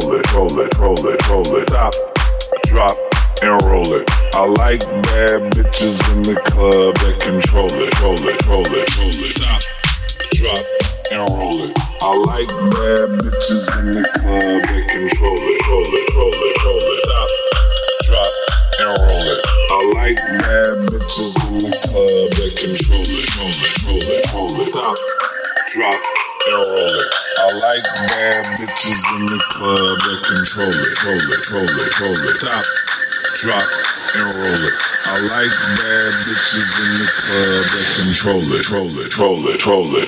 roll it, roll it, roll it, roll it. Stop, drop, and roll it. I like bad bitches in the club that control it, roll it, roll it, roll it. Stop, drop, and roll it. I like bad bitches in the club that control it, roll it, roll it, roll it. Stop, drop, and roll it. I like bad bitches in the club that control it, roll it, roll it, roll it. Stop, drop. I like bad bitches in the club that control it, control it, control it, control it. Top, drop, and roll it. I like bad bitches in the club that control it, control it, control it, control it.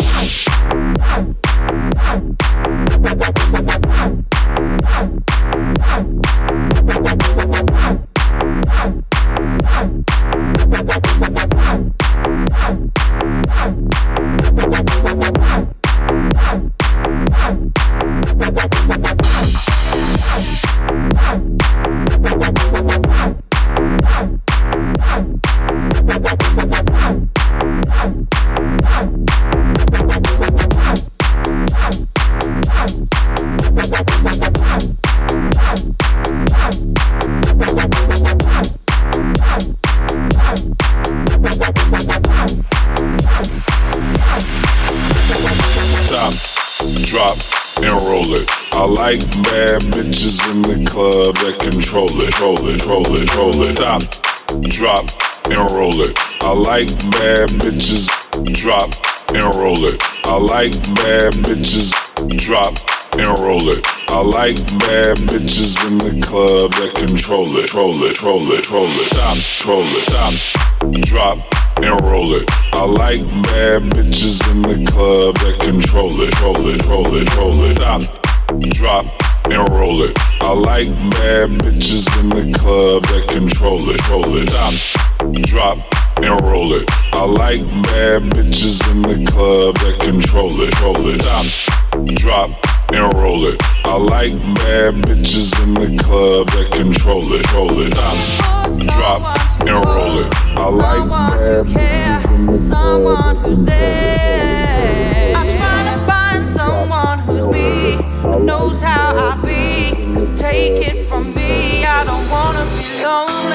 Thank roll it. I like bad bitches in the club that control it, roll it, roll it, roll it. Stop, drop, and roll it. I like bad bitches, drop, and roll it. I like bad bitches, drop, and roll it. I like bad bitches in the club that control it, roll it, roll it, roll it. Stop, roll it, stop, drop and roll it. I like bad bitches in the club that control it, roll it, roll it, roll it. Stop, drop, and roll it. I like bad bitches in the club that control it, roll it. Stop, drop, and roll it. I like bad bitches in the club that control it, roll it. Stop, drop and roll it. I like bad bitches in the club that control it. Roll it, drop, drop and roll it. I like bad to care, someone who's there. I'm trying to find someone who's me, knows how I be. Take it from me, I don't wanna be lonely.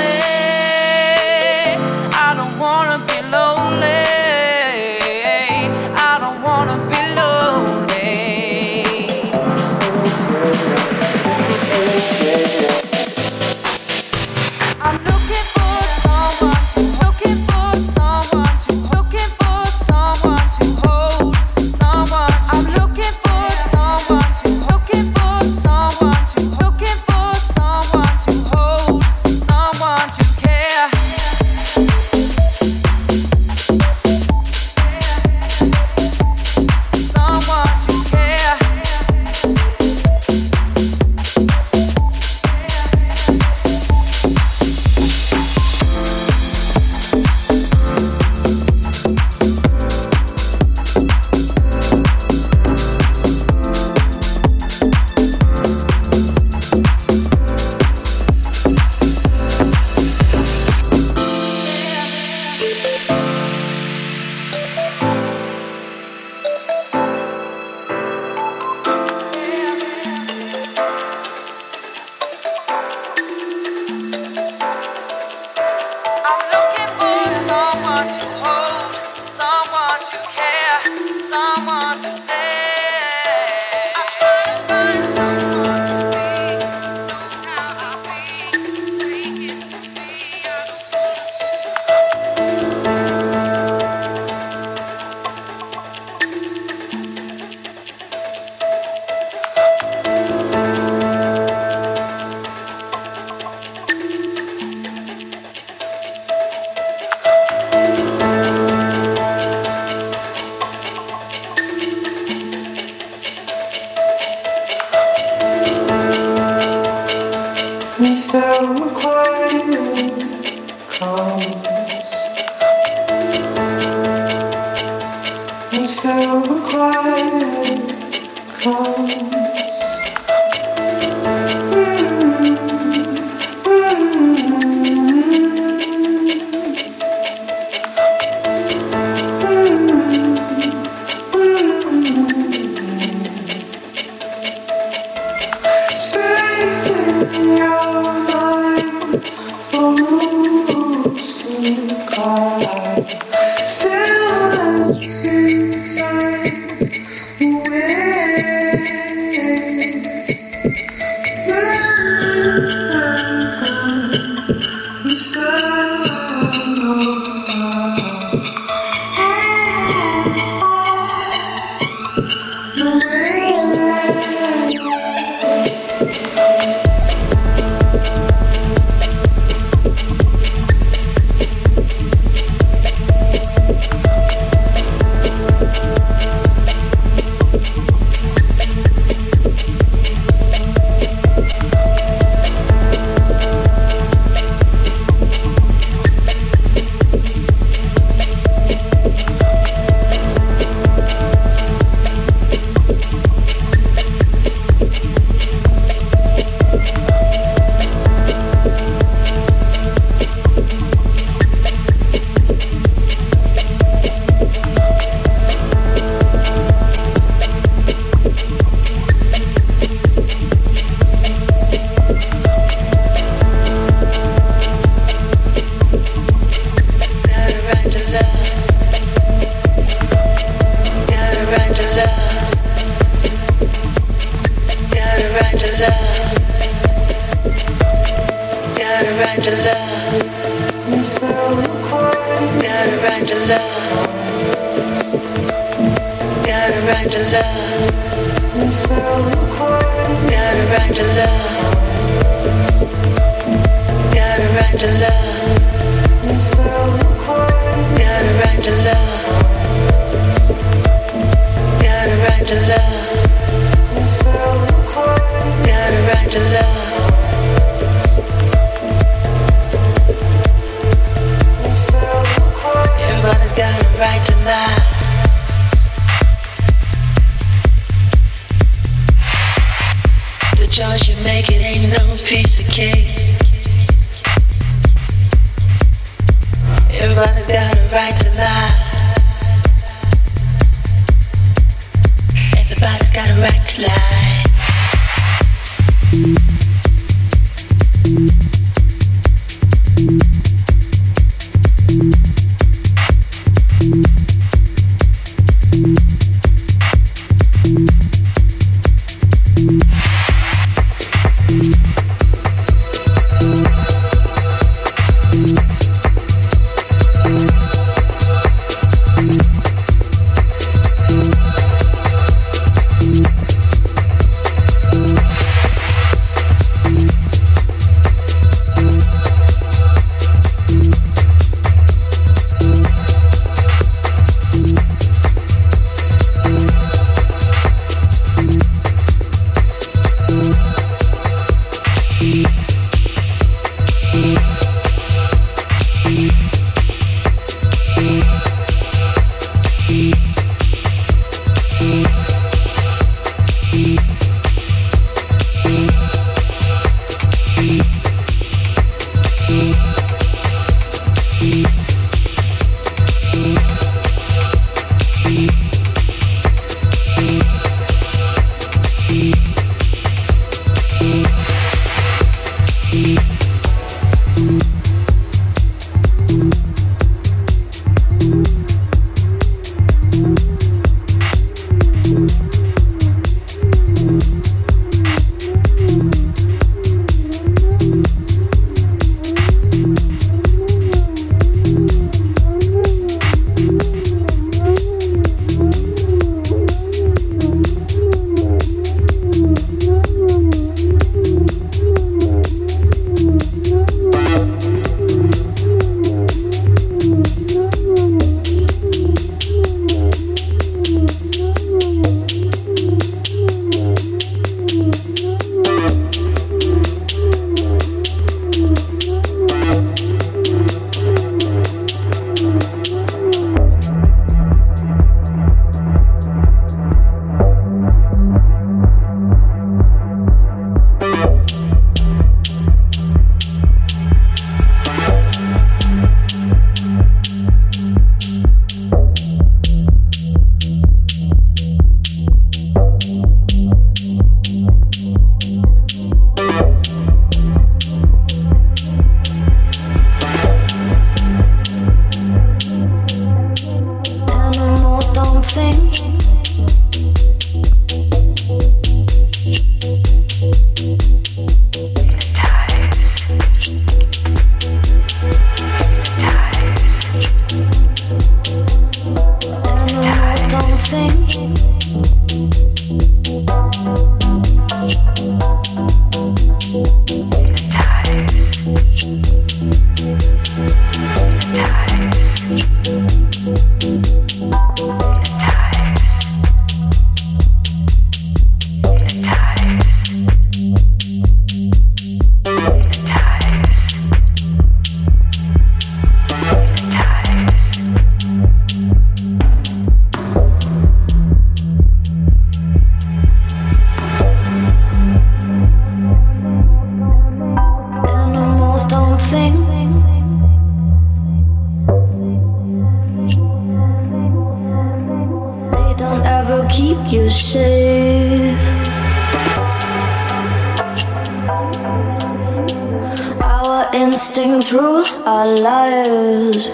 instincts rule our lives.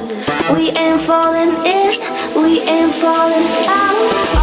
We ain't falling in, we ain't falling out.